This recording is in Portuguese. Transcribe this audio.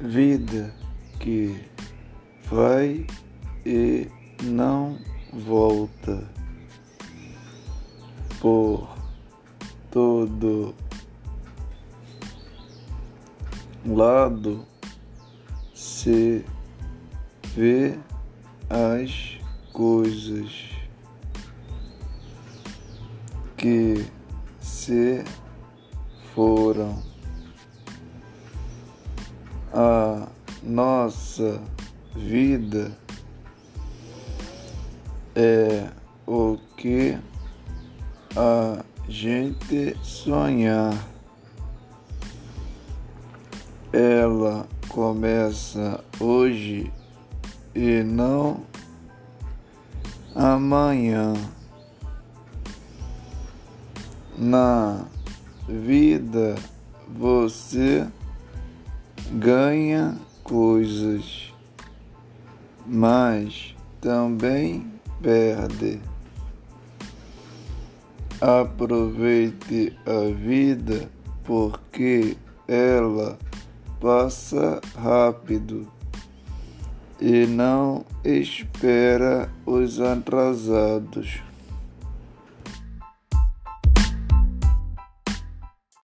vida que vai e não volta por todo lado. Se vê as coisas que se foram a nossa vida é o que a gente sonhar. Ela começa hoje e não amanhã. Na vida você ganha coisas, mas também perde. Aproveite a vida porque ela passa rápido e não espera os atrasados.